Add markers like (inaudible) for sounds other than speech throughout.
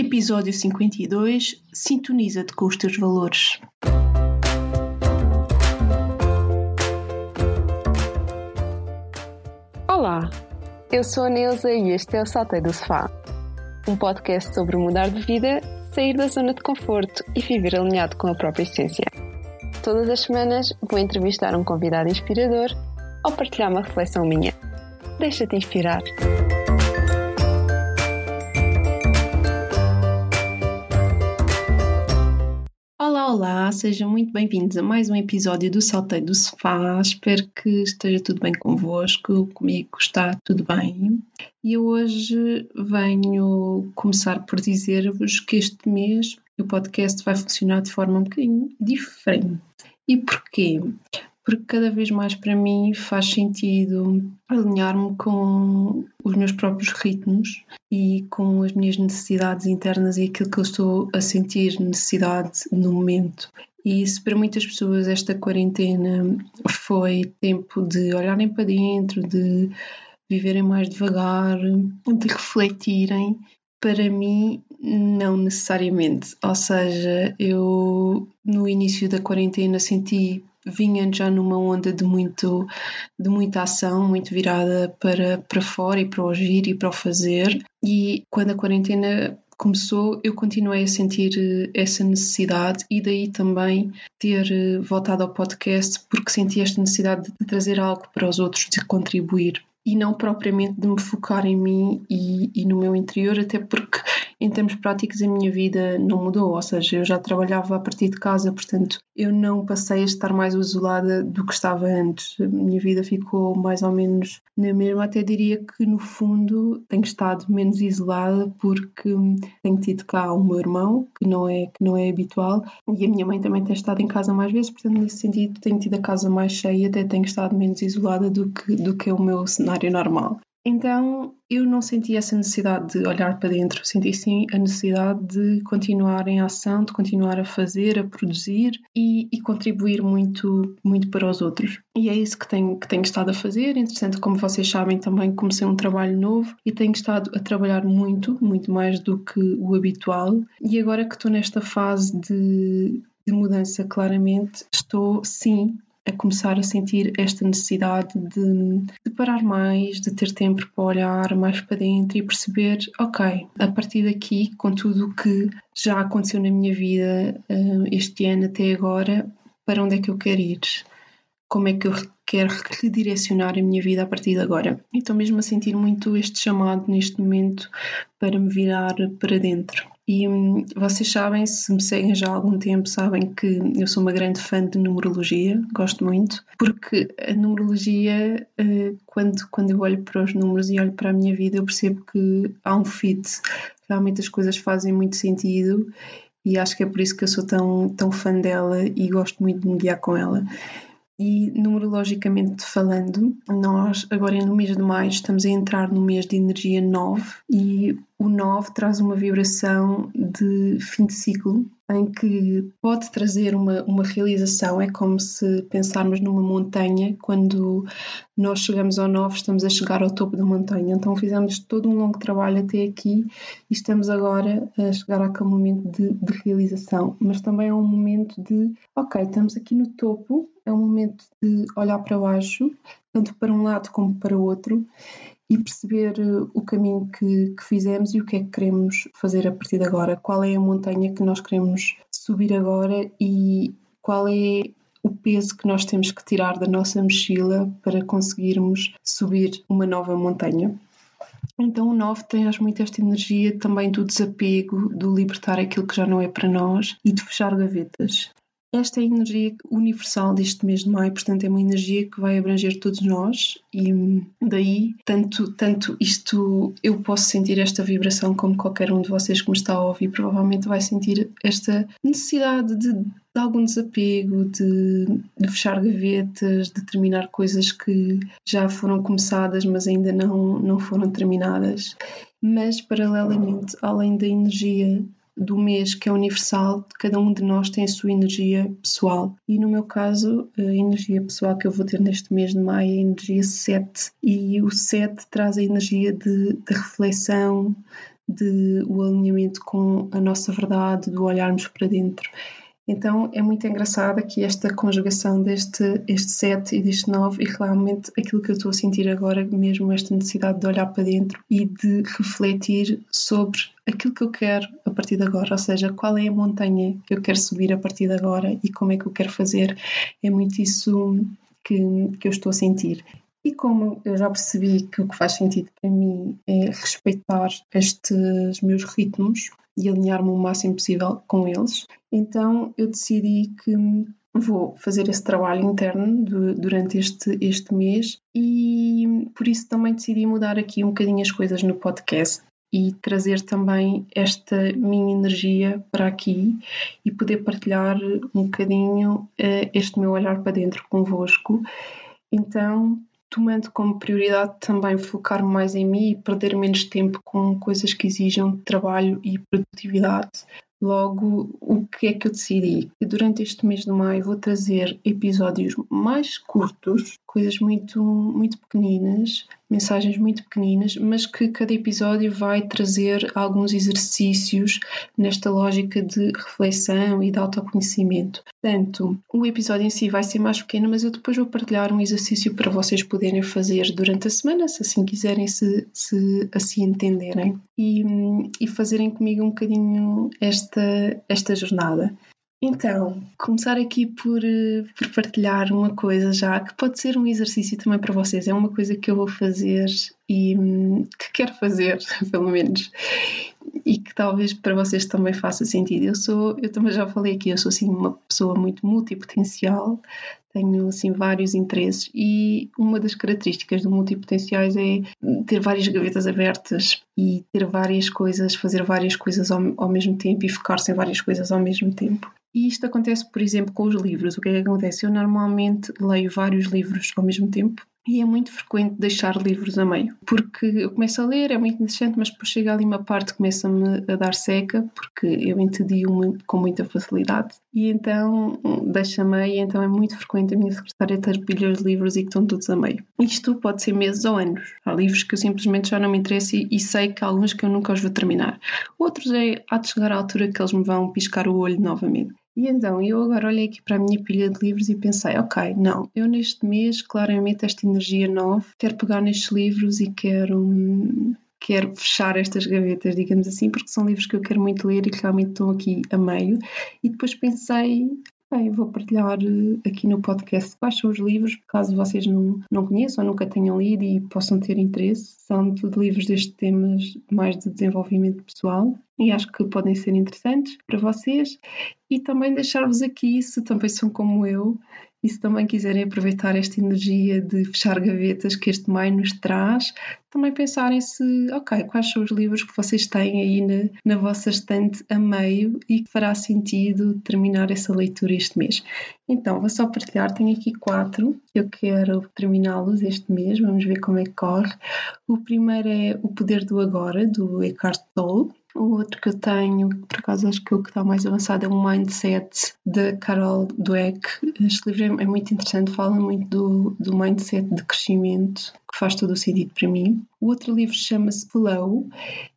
Episódio 52 Sintoniza-te com os teus valores. Olá, eu sou a Neuza e este é o Saltei do Sofá, um podcast sobre mudar de vida, sair da zona de conforto e viver alinhado com a própria essência. Todas as semanas vou entrevistar um convidado inspirador ou partilhar uma reflexão minha. Deixa-te inspirar. Olá, sejam muito bem-vindos a mais um episódio do Saltei do Sofá. Espero que esteja tudo bem convosco, comigo está tudo bem. E hoje venho começar por dizer-vos que este mês o podcast vai funcionar de forma um bocadinho diferente. E porquê? Porque cada vez mais para mim faz sentido alinhar-me com os meus próprios ritmos e com as minhas necessidades internas e aquilo que eu estou a sentir necessidade no momento. E se para muitas pessoas esta quarentena foi tempo de olharem para dentro, de viverem mais devagar, de refletirem, para mim, não necessariamente. Ou seja, eu no início da quarentena senti vinha já numa onda de muito de muita ação, muito virada para, para fora e para o agir e para o fazer. E quando a quarentena começou, eu continuei a sentir eh, essa necessidade e daí também ter eh, voltado ao podcast porque senti esta necessidade de trazer algo para os outros, de contribuir e não propriamente de me focar em mim e, e no meu interior, até porque em termos práticos a minha vida não mudou, ou seja, eu já trabalhava a partir de casa, portanto eu não passei a estar mais isolada do que estava antes. A minha vida ficou mais ou menos na mesma, até diria que no fundo tenho estado menos isolada porque tenho tido cá o meu irmão, que não é, que não é habitual, e a minha mãe também tem estado em casa mais vezes, portanto nesse sentido tenho tido a casa mais cheia, até tenho estado menos isolada do que, do que é o meu cenário normal. Então eu não senti essa necessidade de olhar para dentro, senti sim a necessidade de continuar em ação, de continuar a fazer, a produzir e, e contribuir muito, muito para os outros. E é isso que tenho, que tenho estado a fazer. Entretanto, como vocês sabem, também comecei um trabalho novo e tenho estado a trabalhar muito, muito mais do que o habitual. E agora que estou nesta fase de, de mudança, claramente, estou sim a começar a sentir esta necessidade de, de, parar mais, de ter tempo para olhar mais para dentro e perceber, ok, a partir daqui, com tudo o que já aconteceu na minha vida uh, este ano até agora, para onde é que eu quero ir? Como é que eu quero redirecionar a minha vida a partir de agora? Estou mesmo a sentir muito este chamado neste momento para me virar para dentro. E hum, vocês sabem, se me seguem já há algum tempo, sabem que eu sou uma grande fã de numerologia, gosto muito, porque a numerologia, uh, quando, quando eu olho para os números e olho para a minha vida, eu percebo que há um fit, realmente as coisas fazem muito sentido e acho que é por isso que eu sou tão, tão fã dela e gosto muito de me guiar com ela. E numerologicamente falando, nós agora no mês de maio estamos a entrar no mês de energia 9 e o 9 traz uma vibração de fim de ciclo em que pode trazer uma, uma realização. É como se pensarmos numa montanha, quando nós chegamos ao 9, estamos a chegar ao topo da montanha. Então fizemos todo um longo trabalho até aqui e estamos agora a chegar àquele momento de, de realização. Mas também é um momento de, ok, estamos aqui no topo, é um momento de olhar para baixo, tanto para um lado como para o outro, e perceber eh, o caminho que, que, fizemos e o que é que queremos fazer a partir de agora. Qual é a montanha que nós queremos subir agora e qual é o peso que nós temos que tirar da nossa mochila para conseguirmos subir uma nova montanha. Então o 9 traz muito esta energia também do desapego, do libertar aquilo que já não é para nós e de fechar gavetas. Esta é a energia universal deste mês de maio, portanto, é uma energia que vai abranger todos nós e daí, tanto, tanto isto, eu posso sentir esta vibração como qualquer um de vocês que me está a ouvir, provavelmente vai sentir esta necessidade de, de algum desapego, de, de, fechar gavetas, de terminar coisas que já foram começadas, mas ainda não, não foram terminadas. Mas, paralelamente, além da energia do mês que é universal, cada um de nós tem a sua energia pessoal. E no meu caso, a energia pessoal que eu vou ter neste mês de maio é a energia 7. E o 7 traz a energia de, de reflexão, de o alinhamento com a nossa verdade, do olharmos para dentro. Então é muito engraçado aqui esta conjugação deste este 7 e deste 9 e realmente aquilo que eu estou a sentir agora, mesmo esta necessidade de olhar para dentro e de refletir sobre aquilo que eu quero a partir de agora, ou seja, qual é a montanha que eu quero subir a partir de agora e como é que eu quero fazer. É muito isso que, que eu estou a sentir. E como eu já percebi que o que faz sentido para mim é respeitar estes meus ritmos e alinhar-me o máximo possível com eles, então eu decidi que vou fazer esse trabalho interno de, durante este, este mês e por isso também decidi mudar aqui um bocadinho as coisas no podcast e trazer também esta minha energia para aqui e poder partilhar um bocadinho uh, este meu olhar para dentro convosco. Então, tomando como prioridade também focar mais em mim e perder menos tempo com coisas que exijam trabalho e produtividade. Logo, o que é que eu decidi? Que durante este mês de maio vou trazer episódios mais curtos, coisas muito, muito pequeninas, mensagens muito pequeninas, mas que cada episódio vai trazer alguns exercícios nesta lógica de reflexão e de autoconhecimento. Portanto, o episódio em si vai ser mais pequeno, mas eu depois vou partilhar um exercício para vocês poderem fazer durante a semana, se assim quiserem, se, se assim entenderem, e, e fazerem comigo um bocadinho esta, esta jornada. Então, começar aqui por, eh, por, partilhar uma coisa já que pode ser um exercício também para vocês. É uma coisa que eu vou fazer e hum, que quero fazer, (laughs) pelo menos, e que talvez para vocês também faça sentido. Eu sou, eu também já falei aqui, eu sou assim uma pessoa muito multipotencial, tenho assim vários interesses e uma das características do multipotenciais é ter várias gavetas abertas e ter várias coisas, fazer várias coisas ao, ao mesmo tempo e focar-se em várias coisas ao mesmo tempo. E isto acontece, por exemplo, com os livros. O que é que acontece? Eu normalmente leio vários livros ao mesmo tempo e é muito frequente deixar livros a meio, porque eu começo a ler, é muito interessante, mas depois chega ali uma parte que começa-me a dar seca, porque eu entedio-me com muita facilidade, e então deixo a meio, então é muito frequente a minha secretária ter pilhas de livros e que estão todos a meio. Isto pode ser meses ou anos. Há livros que eu simplesmente já não me interesso e, e sei que há alguns que eu nunca os vou terminar. Outros é, há de chegar à altura que eles me vão piscar o olho novamente. E então, eu agora olhei aqui para a minha pilha de livros e pensei, ok, não, eu neste mês, claramente, esta energia nova, quero pegar nestes livros e quero, quero fechar estas gavetas, digamos assim, porque são livros que eu quero muito ler e que realmente estão aqui a meio. E depois pensei, Bem, vou partilhar eh, aqui no podcast quais são os livros, caso vocês não, não conheçam ou nunca tenham lido e possam ter interesse. São tudo livros destes temas mais de desenvolvimento pessoal e acho que podem ser interessantes para vocês. E também deixar-vos aqui, se também são como eu, e se também quiserem aproveitar esta energia de fechar gavetas que este maio nos traz, também pensarem se, ok, quais são os livros que vocês têm aí na, na vossa estante a meio e que fará sentido terminar essa leitura este mês. Então, vou só partilhar, tenho aqui quatro, eu quero terminá-los este mês, vamos ver como é que corre. O primeiro é O Poder do Agora, do Eckhart Tolle. O outro que eu tenho, por acaso acho que o que está mais avançado é o Mindset de Carol Dweck. Este livro é, é muito interessante, fala muito do, do mindset de crescimento, que faz todo o sentido para mim. O outro livro chama-se Flow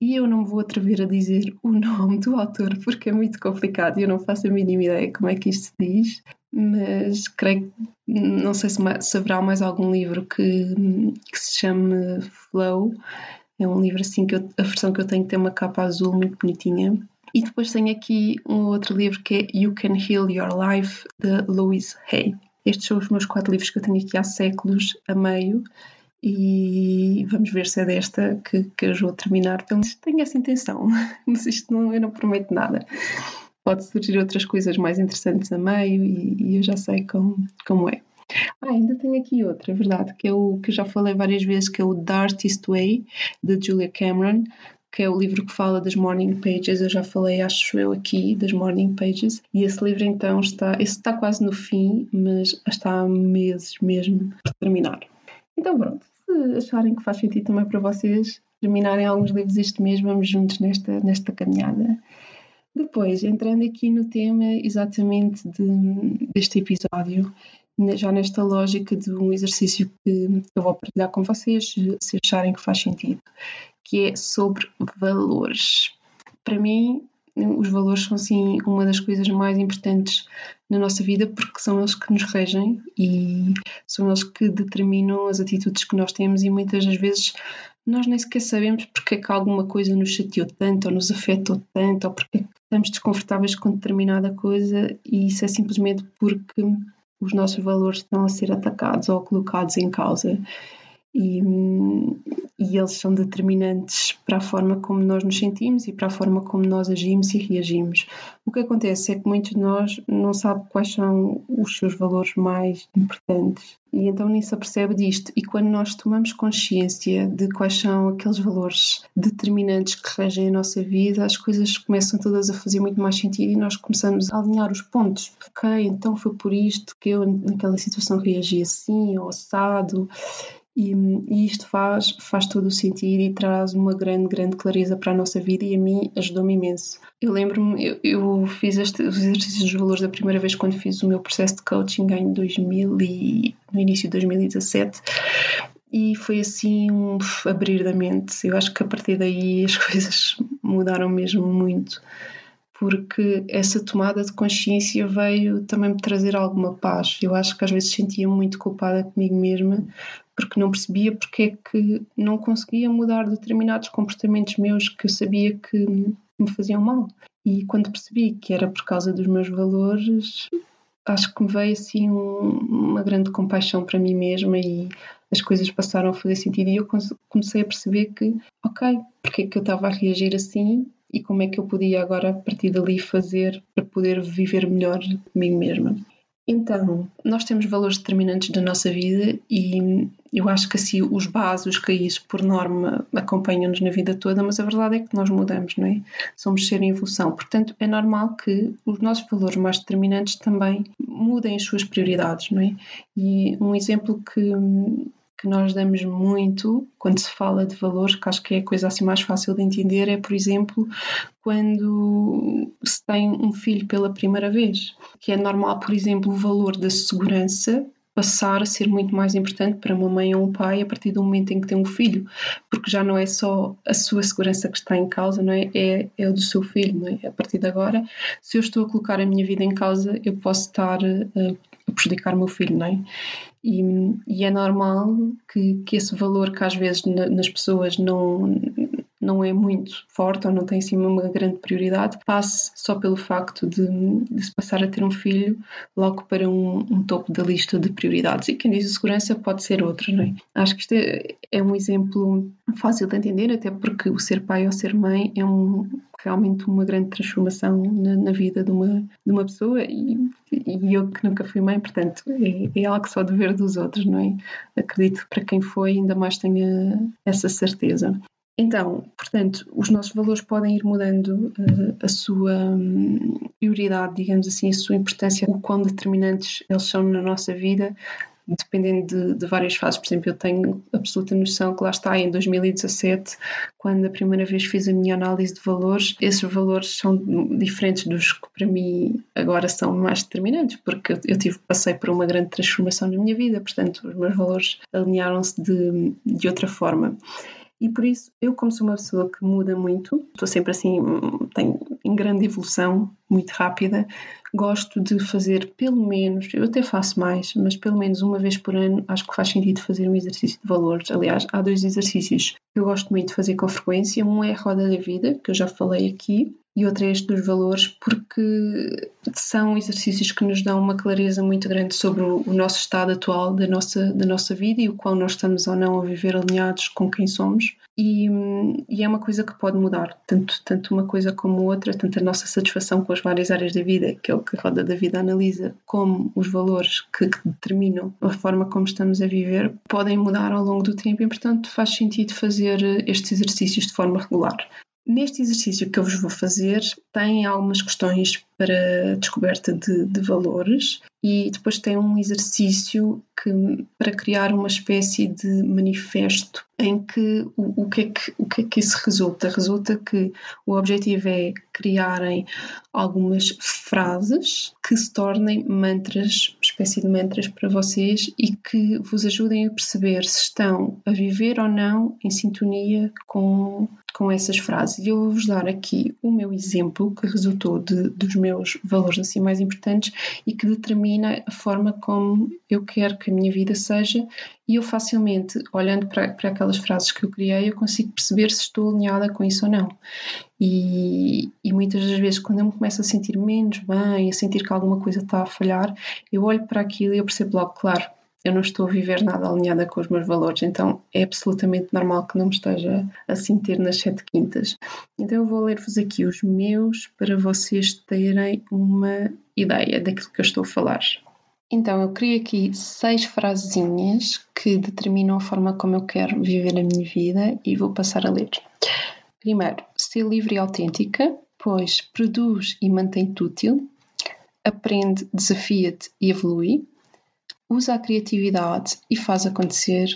e eu não me vou atrever a dizer o (laughs) nome do autor porque é muito complicado e eu não faço a mínima ideia como é que isto se diz, mas creio não sei se, se haverá mais algum livro que, que se chame Flow é um livro assim que eu, a versão que eu tenho tem uma capa azul muito bonitinha. E depois tenho aqui um outro livro que é You Can Heal Your Life, de Louise Hay. Estes são os meus quatro livros que eu tenho aqui há séculos, a meio, e vamos ver se é desta que, que eu vou terminar. Pelo menos tenho essa intenção, (laughs) mas isto não, eu não prometo nada. Pode surgir outras coisas mais interessantes a meio e, e eu já sei como, como é. Ah, ainda tenho aqui outra, é verdade, que é o que eu já falei várias vezes, que é o The Artist Way, de Julia Cameron, que é o livro que fala das morning pages. Eu já falei, acho eu, aqui das morning pages. E esse livro então está, esse está quase no fim, mas está há meses mesmo por terminar. Então pronto, se acharem que faz sentido também para vocês terminarem alguns livros este mês, vamos juntos nesta, nesta caminhada. Depois, entrando aqui no tema exatamente de, deste episódio, já nesta lógica de um exercício que eu vou partilhar com vocês, se acharem que faz sentido. que é sobre valores. Para mim, os valores são sim uma das coisas mais importantes na nossa vida porque são eles que nos regem e são eles que determinam as atitudes que nós temos e muitas das vezes nós nem sequer sabemos porque é que alguma coisa nos chateou tanto ou nos afetou tanto ou porque é estamos desconfortáveis com determinada coisa e isso é simplesmente porque os nossos valores estão a ser atacados ou colocados em causa e, e, eles são determinantes para a forma como nós nos sentimos e para a forma como nós agimos e reagimos. O que acontece é que muitos de nós não sabem quais são os seus valores mais importantes e então nem se apercebe disto. E quando nós tomamos consciência de quais são aqueles valores determinantes que regem a nossa vida, as coisas começam todas a fazer muito mais sentido e nós começamos a alinhar os pontos. Ok, então foi por isto que eu naquela situação reagi assim ou assado e, e, isto faz, faz todo o sentido e traz uma grande, grande clareza para a nossa vida e a mim ajudou-me imenso. Eu lembro-me, eu, eu, fiz este, os exercícios dos valores da primeira vez quando fiz o meu processo de coaching em 2000 e, no início de 2017 e foi assim um abrir da mente. Eu acho que a partir daí as (laughs) coisas mudaram mesmo muito porque essa tomada de consciência veio também me trazer alguma paz. Eu acho que às vezes sentia muito culpada comigo mesma porque não percebia porque é que não conseguia mudar determinados comportamentos meus que eu sabia que me faziam mal. E quando percebi que era por causa dos meus valores, acho que me veio assim um, uma grande compaixão para mim mesma e as coisas passaram a fazer sentido e eu comecei a perceber que, ok, porque é que eu estava a reagir assim e como é que eu podia agora a partir dali fazer para poder viver melhor comigo mesma. Então, nós temos valores determinantes da nossa vida e eu acho que assim os bases, os caídos, por norma, acompanham-nos na vida toda, mas a verdade é que nós mudamos, não é? Somos ser em evolução. Portanto, é normal que os nossos valores mais determinantes também mudem as suas prioridades, não é? E um exemplo que que nós damos muito quando se fala de valores, que acho que é a coisa assim mais fácil de entender, é, por exemplo, quando se tem um filho pela primeira vez, que é normal, por exemplo, o valor da segurança passar a ser muito mais importante para uma mãe ou um pai a partir do momento em que tem um filho, porque já não é só a sua segurança que está em causa, não é? É, é o do seu filho, é? A partir de agora, se eu estou a colocar a minha vida em causa, eu posso estar a, a prejudicar o meu filho, não é? E, e, é normal que, que esse valor que às vezes na, nas pessoas não, não é muito forte ou não tem assim uma grande prioridade, passe só pelo facto de, de se passar a ter um filho logo para um, um, topo da lista de prioridades. E quem diz segurança pode ser outra, não é? Acho que isto é, é um exemplo fácil de entender, até porque o ser pai ou ser mãe é um, realmente uma grande transformação na, na vida de uma, de uma pessoa e, e, eu que nunca fui mãe, portanto, é, é algo só de ver dos outros, não é? Acredito que para quem foi ainda mais tenha essa certeza. Então, portanto, os nossos valores podem ir mudando uh, a sua um, prioridade, digamos assim, a sua importância, o quão determinantes eles são na nossa vida, dependendo de, de, várias fases. Por exemplo, eu tenho absoluta noção que lá está, em 2017, quando a primeira vez fiz a minha análise de valores, esses valores são diferentes dos que para mim agora são mais determinantes, porque eu tive, passei por uma grande transformação na minha vida, portanto, os meus valores alinharam-se de, de outra forma. E por isso, eu, como sou uma pessoa que muda muito, estou sempre assim, tenho em grande evolução, muito rápida, gosto de fazer pelo menos, eu até faço mais, mas pelo menos uma vez por ano acho que faz sentido fazer um exercício de valores. Aliás, há dois exercícios que eu gosto muito de fazer com frequência. Um é a roda da vida, que eu já falei aqui, e outro é este dos valores, porque são exercícios que nos dão uma clareza muito grande sobre o nosso estado atual da nossa, da nossa vida e o qual nós estamos ou não a viver alinhados com quem somos. E, e, é uma coisa que pode mudar, tanto, tanto uma coisa como outra, tanto a nossa satisfação com as várias áreas da vida, que é o que a Roda da Vida analisa, como os valores que, determinam a forma como estamos a viver, podem mudar ao longo do tempo e, portanto, faz sentido fazer estes exercícios de forma regular. Neste exercício que eu vos vou fazer, tem algumas questões para descoberta de, de valores e depois tem um exercício que, para criar uma espécie de manifesto em que o, o, que é que o que é que isso resulta? Resulta que o objetivo é criarem algumas frases que se tornem mantras, espécie de mantras para vocês e que vos ajudem a perceber se estão a viver ou não em sintonia com, com essas frases. E eu vou-vos dar aqui o meu exemplo que resultou de, dos meus valores assim mais importantes e que determina a forma como eu quero que a minha vida seja e eu facilmente, olhando para, para aquelas frases que eu criei, eu consigo perceber se estou alinhada com isso ou não. E, e, muitas das vezes, quando eu me começo a sentir menos bem, a sentir que alguma coisa está a falhar, eu olho para aquilo e eu percebo logo, claro, eu não estou a viver nada alinhada com os meus valores, então é absolutamente normal que não me esteja a sentir nas sete quintas. Então eu vou ler-vos aqui os meus para vocês terem uma ideia daquilo que eu estou a falar. Então, eu criei aqui seis frasezinhas que determinam a forma como eu quero viver a minha vida e vou passar a ler. Primeiro, ser livre e autêntica, pois produz e mantém-te útil, aprende, desafia-te e evolui, usa a criatividade e faz acontecer,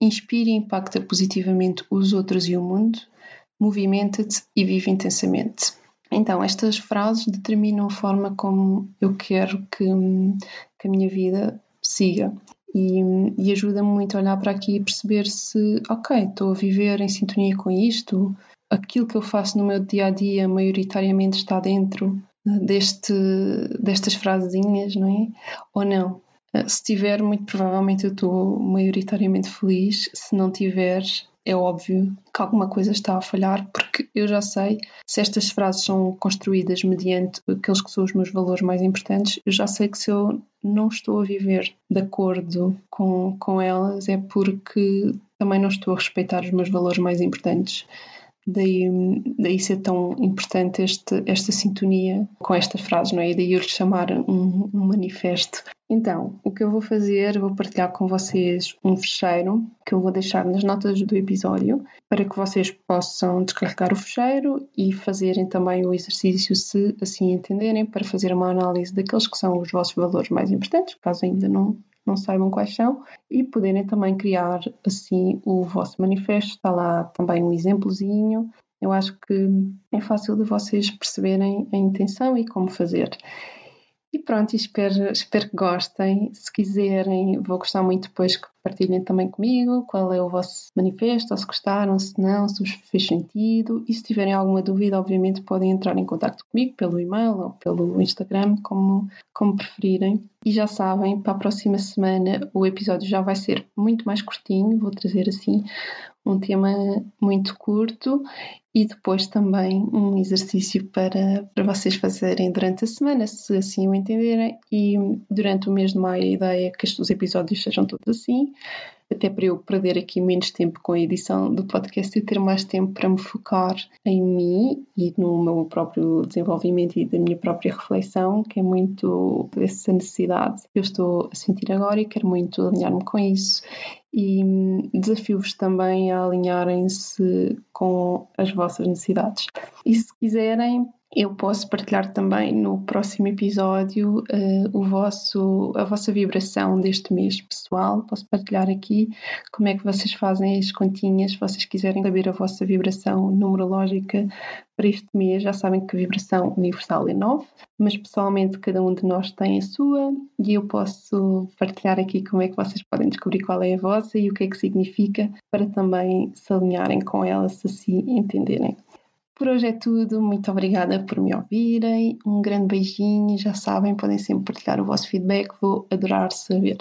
inspira e impacta positivamente os outros e o mundo, movimenta-te e vive intensamente. Então, estas frases determinam a forma como eu quero que, que a minha vida siga. E, e ajuda-me muito a olhar para aqui e perceber se, ok, estou a viver em sintonia com isto, aquilo que eu faço no meu dia a dia maioritariamente está dentro deste, destas frasezinhas, não é? Ou não? Se tiver, muito provavelmente eu estou maioritariamente feliz. Se não tiver, é óbvio que alguma coisa está a falhar, porque eu já sei se estas frases são construídas mediante aqueles que são os meus valores mais importantes, eu já sei que se eu não estou a viver de acordo com, com elas é porque também não estou a respeitar os meus valores mais importantes. Daí, daí ser tão importante este, esta sintonia com estas frases, não é? E daí eu lhe chamar um, um manifesto. Então, o que eu vou fazer, vou partilhar com vocês um fecheiro que eu vou deixar nas notas do episódio para que vocês possam descarregar o fecheiro e fazerem também o exercício, se assim entenderem, para fazer uma análise daqueles que são os vossos valores mais importantes, caso ainda não, não saibam quais são, e poderem também criar assim o vosso manifesto. Está lá também um exemplozinho. Eu acho que é fácil de vocês perceberem a intenção e como fazer. E pronto, espero, espero que gostem. Se quiserem, vou gostar muito depois que partilhem também comigo qual é o vosso manifesto, ou se gostaram, se não, se vos fez sentido. E se tiverem alguma dúvida, obviamente podem entrar em contato comigo pelo e-mail ou pelo Instagram, como, como preferirem. E já sabem, para a próxima semana o episódio já vai ser muito mais curtinho, vou trazer assim um tema muito curto e depois também um exercício para, para vocês fazerem durante a semana, se assim o entenderem. E durante o mês de maio a ideia é que estes episódios sejam todos assim, até para eu perder aqui menos tempo com a edição do podcast e ter mais tempo para me focar em mim e no meu próprio desenvolvimento e da minha própria reflexão, que é muito essa necessidade que eu estou a sentir agora e quero muito alinhar-me com isso e hum, desafio-vos também a alinharem-se com as vossas necessidades. E se quiserem, eu posso partilhar também no próximo episódio uh, o vosso, a vossa vibração deste mês pessoal. Posso partilhar aqui como é que vocês fazem as continhas, se vocês quiserem saber a vossa vibração numerológica para este mês. Já sabem que a vibração universal é 9, mas pessoalmente cada um de nós tem a sua e eu posso partilhar aqui como é que vocês podem descobrir qual é a vossa e o que é que significa para também se alinharem com ela, se assim entenderem. Por hoje é tudo. Muito obrigada por me ouvirem. Um grande beijinho. Já sabem, podem sempre partilhar o vosso feedback. Vou adorar saber.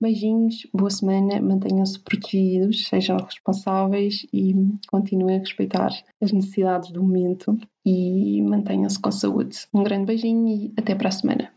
Beijinhos, boa semana, mantenham-se protegidos, sejam responsáveis e continuem a respeitar as necessidades do momento e mantenham-se com saúde. Um grande beijinho e até para a semana.